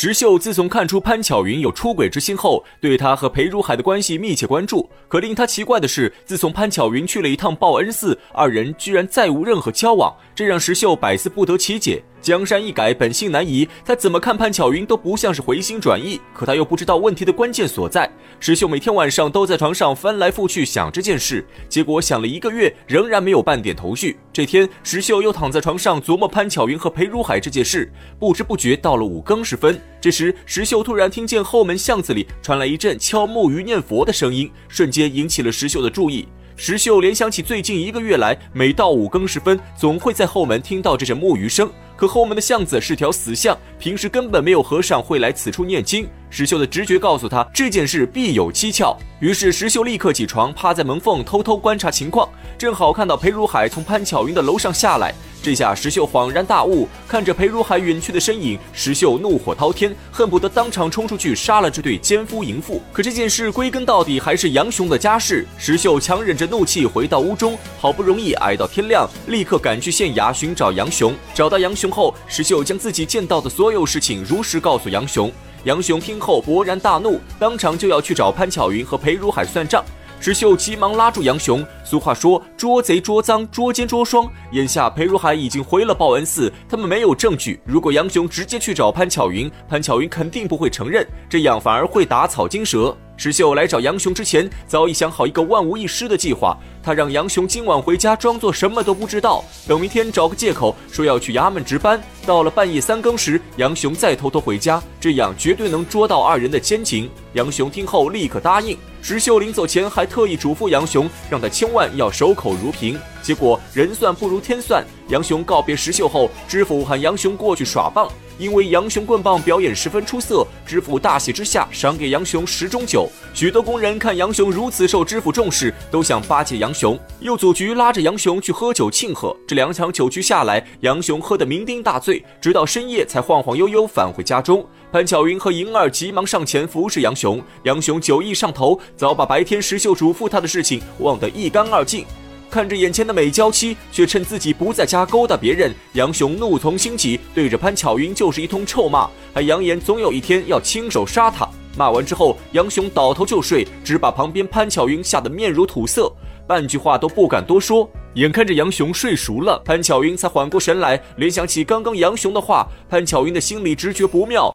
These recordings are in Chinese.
石秀自从看出潘巧云有出轨之心后，对她和裴如海的关系密切关注。可令他奇怪的是，自从潘巧云去了一趟报恩寺，二人居然再无任何交往，这让石秀百思不得其解。江山易改，本性难移。他怎么看潘巧云都不像是回心转意，可他又不知道问题的关键所在。石秀每天晚上都在床上翻来覆去想这件事，结果想了一个月，仍然没有半点头绪。这天，石秀又躺在床上琢磨潘巧云和裴如海这件事，不知不觉到了五更时分。这时，石秀突然听见后门巷子里传来一阵敲木鱼念佛的声音，瞬间引起了石秀的注意。石秀联想起最近一个月来，每到五更时分，总会在后门听到这阵木鱼声。可后门的巷子是条死巷，平时根本没有和尚会来此处念经。石秀的直觉告诉他，这件事必有蹊跷。于是石秀立刻起床，趴在门缝偷偷观察情况，正好看到裴如海从潘巧云的楼上下来。这下石秀恍然大悟，看着裴如海远去的身影，石秀怒火滔天，恨不得当场冲出去杀了这对奸夫淫妇。可这件事归根到底还是杨雄的家事。石秀强忍着怒气回到屋中，好不容易挨到天亮，立刻赶去县衙寻找杨雄。找到杨雄后，石秀将自己见到的所有事情如实告诉杨雄。杨雄听后勃然大怒，当场就要去找潘巧云和裴如海算账。石秀急忙拉住杨雄。俗话说：“捉贼捉赃，捉奸捉双。”眼下裴如海已经回了报恩寺，他们没有证据。如果杨雄直接去找潘巧云，潘巧云肯定不会承认，这样反而会打草惊蛇。石秀来找杨雄之前，早已想好一个万无一失的计划。他让杨雄今晚回家，装作什么都不知道，等明天找个借口说要去衙门值班。到了半夜三更时，杨雄再偷偷回家，这样绝对能捉到二人的奸情。杨雄听后立刻答应。石秀临走前还特意嘱咐杨雄，让他千万要守口如瓶。结果人算不如天算，杨雄告别石秀后，知府喊杨雄过去耍棒。因为杨雄棍棒表演十分出色，知府大喜之下赏给杨雄十种酒。许多工人看杨雄如此受知府重视，都想巴结杨雄，又组局拉着杨雄去喝酒庆贺。这两场酒局下来，杨雄喝得酩酊大醉，直到深夜才晃晃悠悠返回家中。潘巧云和莹儿急忙上前服侍杨雄，杨雄酒意上头，早把白天石秀嘱咐他的事情忘得一干二净。看着眼前的美娇妻，却趁自己不在家勾搭别人，杨雄怒从心起，对着潘巧云就是一通臭骂，还扬言总有一天要亲手杀她。骂完之后，杨雄倒头就睡，只把旁边潘巧云吓得面如土色，半句话都不敢多说。眼看着杨雄睡熟了，潘巧云才缓过神来，联想起刚刚杨雄的话，潘巧云的心里直觉不妙。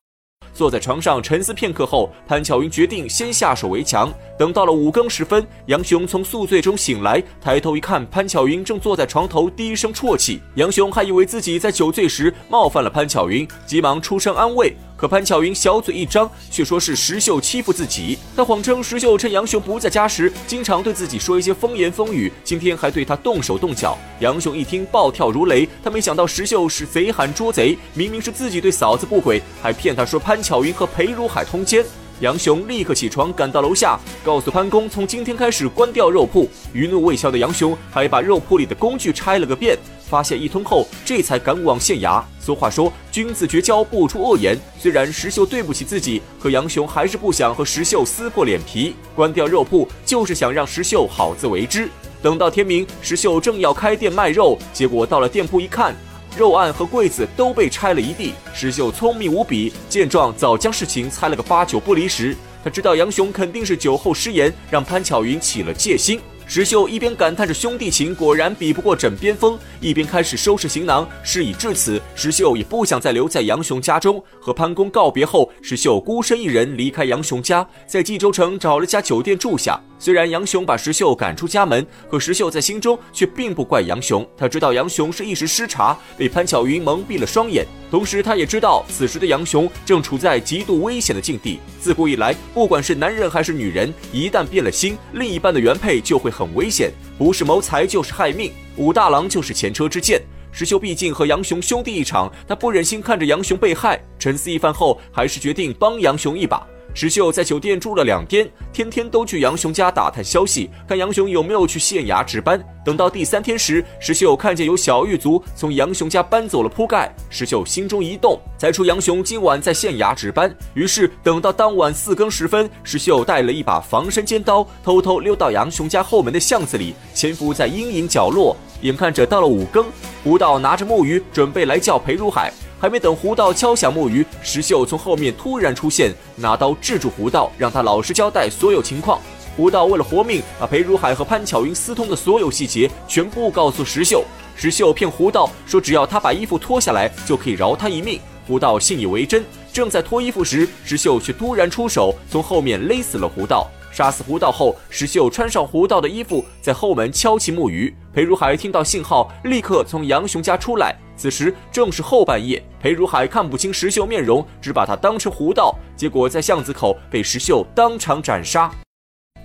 坐在床上沉思片刻后，潘巧云决定先下手为强。等到了五更时分，杨雄从宿醉中醒来，抬头一看，潘巧云正坐在床头低声啜泣。杨雄还以为自己在酒醉时冒犯了潘巧云，急忙出声安慰。可潘巧云小嘴一张，却说是石秀欺负自己。他谎称石秀趁杨雄不在家时，经常对自己说一些风言风语，今天还对他动手动脚。杨雄一听，暴跳如雷。他没想到石秀是贼喊捉贼，明明是自己对嫂子不轨，还骗他说潘巧云和裴如海通奸。杨雄立刻起床，赶到楼下，告诉潘公从今天开始关掉肉铺。余怒未消的杨雄还把肉铺里的工具拆了个遍。发现一通后，这才赶往县衙。俗话说，君子绝交不出恶言。虽然石秀对不起自己，可杨雄还是不想和石秀撕破脸皮。关掉肉铺，就是想让石秀好自为之。等到天明，石秀正要开店卖肉，结果到了店铺一看，肉案和柜子都被拆了一地。石秀聪明无比，见状早将事情猜了个八九不离十。他知道杨雄肯定是酒后失言，让潘巧云起了戒心。石秀一边感叹着兄弟情果然比不过枕边风，一边开始收拾行囊。事已至此，石秀也不想再留在杨雄家中。和潘公告别后，石秀孤身一人离开杨雄家，在冀州城找了家酒店住下。虽然杨雄把石秀赶出家门，可石秀在心中却并不怪杨雄。他知道杨雄是一时失察，被潘巧云蒙蔽了双眼。同时，他也知道此时的杨雄正处在极度危险的境地。自古以来，不管是男人还是女人，一旦变了心，另一半的原配就会很危险，不是谋财就是害命。武大郎就是前车之鉴。石秀毕竟和杨雄兄弟一场，他不忍心看着杨雄被害。沉思一番后，还是决定帮杨雄一把。石秀在酒店住了两天，天天都去杨雄家打探消息，看杨雄有没有去县衙值班。等到第三天时，石秀看见有小狱卒从杨雄家搬走了铺盖，石秀心中一动，猜出杨雄今晚在县衙值班。于是等到当晚四更时分，石秀带了一把防身尖刀，偷偷溜到杨雄家后门的巷子里，潜伏在阴影角落。眼看着到了五更，吴道拿着木鱼准备来叫裴如海。还没等胡道敲响木鱼，石秀从后面突然出现，拿刀制住胡道，让他老实交代所有情况。胡道为了活命，把裴如海和潘巧云私通的所有细节全部告诉石秀。石秀骗胡道说，只要他把衣服脱下来，就可以饶他一命。胡道信以为真。正在脱衣服时，石秀却突然出手，从后面勒死了胡道。杀死胡道后，石秀穿上胡道的衣服，在后门敲起木鱼。裴如海听到信号，立刻从杨雄家出来。此时正是后半夜，裴如海看不清石秀面容，只把他当成胡道，结果在巷子口被石秀当场斩杀。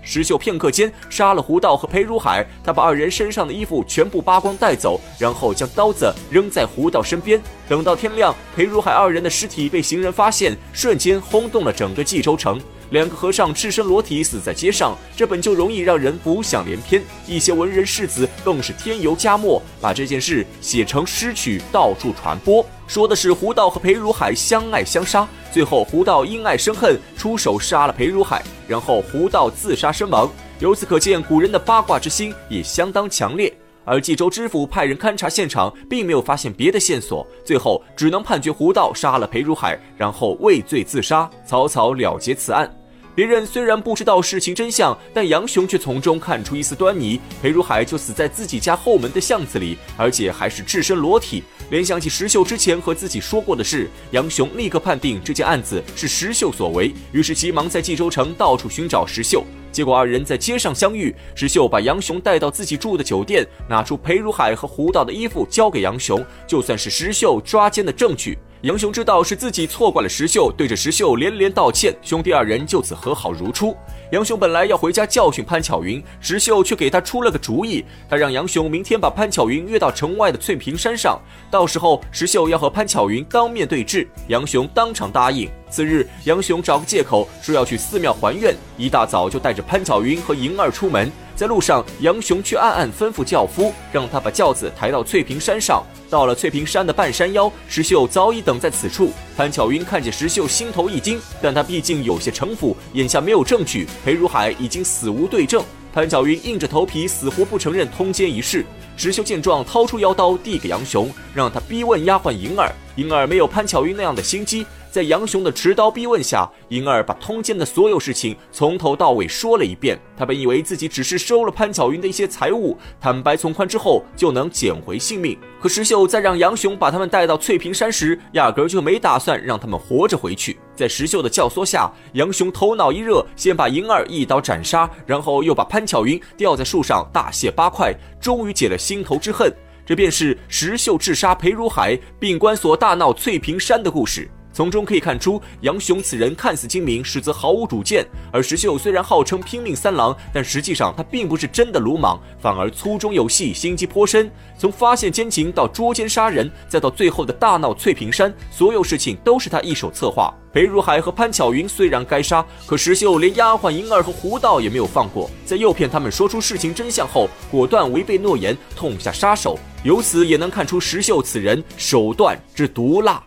石秀片刻间杀了胡道和裴如海，他把二人身上的衣服全部扒光带走，然后将刀子扔在胡道身边。等到天亮，裴如海二人的尸体被行人发现，瞬间轰动了整个冀州城。两个和尚赤身裸体死在街上，这本就容易让人浮想联翩。一些文人士子更是添油加墨，把这件事写成诗曲，到处传播，说的是胡道和裴如海相爱相杀，最后胡道因爱生恨，出手杀了裴如海，然后胡道自杀身亡。由此可见，古人的八卦之心也相当强烈。而冀州知府派人勘察现场，并没有发现别的线索，最后只能判决胡道杀了裴如海，然后畏罪自杀，草草了结此案。别人虽然不知道事情真相，但杨雄却从中看出一丝端倪。裴如海就死在自己家后门的巷子里，而且还是赤身裸体。联想起石秀之前和自己说过的事，杨雄立刻判定这件案子是石秀所为，于是急忙在冀州城到处寻找石秀。结果二人在街上相遇，石秀把杨雄带到自己住的酒店，拿出裴如海和胡道的衣服交给杨雄，就算是石秀抓奸的证据。杨雄知道是自己错怪了石秀，对着石秀连连道歉，兄弟二人就此和好如初。杨雄本来要回家教训潘巧云，石秀却给他出了个主意，他让杨雄明天把潘巧云约到城外的翠屏山上，到时候石秀要和潘巧云当面对质。杨雄当场答应。次日，杨雄找个借口说要去寺庙还愿，一大早就带着潘巧云和莹儿出门。在路上，杨雄却暗暗吩咐轿夫，让他把轿子抬到翠屏山上。到了翠屏山的半山腰，石秀早已等在此处。潘巧云看见石秀，心头一惊，但他毕竟有些城府，眼下没有证据，裴如海已经死无对证。潘巧云硬着头皮，死活不承认通奸一事。石秀见状，掏出腰刀递给杨雄，让他逼问丫鬟银儿。莹儿没有潘巧云那样的心机。在杨雄的持刀逼问下，银儿把通奸的所有事情从头到尾说了一遍。他本以为自己只是收了潘巧云的一些财物，坦白从宽之后就能捡回性命。可石秀在让杨雄把他们带到翠屏山时，压根就没打算让他们活着回去。在石秀的教唆下，杨雄头脑一热，先把银儿一刀斩杀，然后又把潘巧云吊在树上大卸八块，终于解了心头之恨。这便是石秀智杀裴如海，并关锁大闹翠屏山的故事。从中可以看出，杨雄此人看似精明，实则毫无主见。而石秀虽然号称拼命三郎，但实际上他并不是真的鲁莽，反而粗中有细，心机颇深。从发现奸情到捉奸杀人，再到最后的大闹翠屏山，所有事情都是他一手策划。裴如海和潘巧云虽然该杀，可石秀连丫鬟银儿和胡道也没有放过，在诱骗他们说出事情真相后，果断违背诺言，痛下杀手。由此也能看出石秀此人手段之毒辣。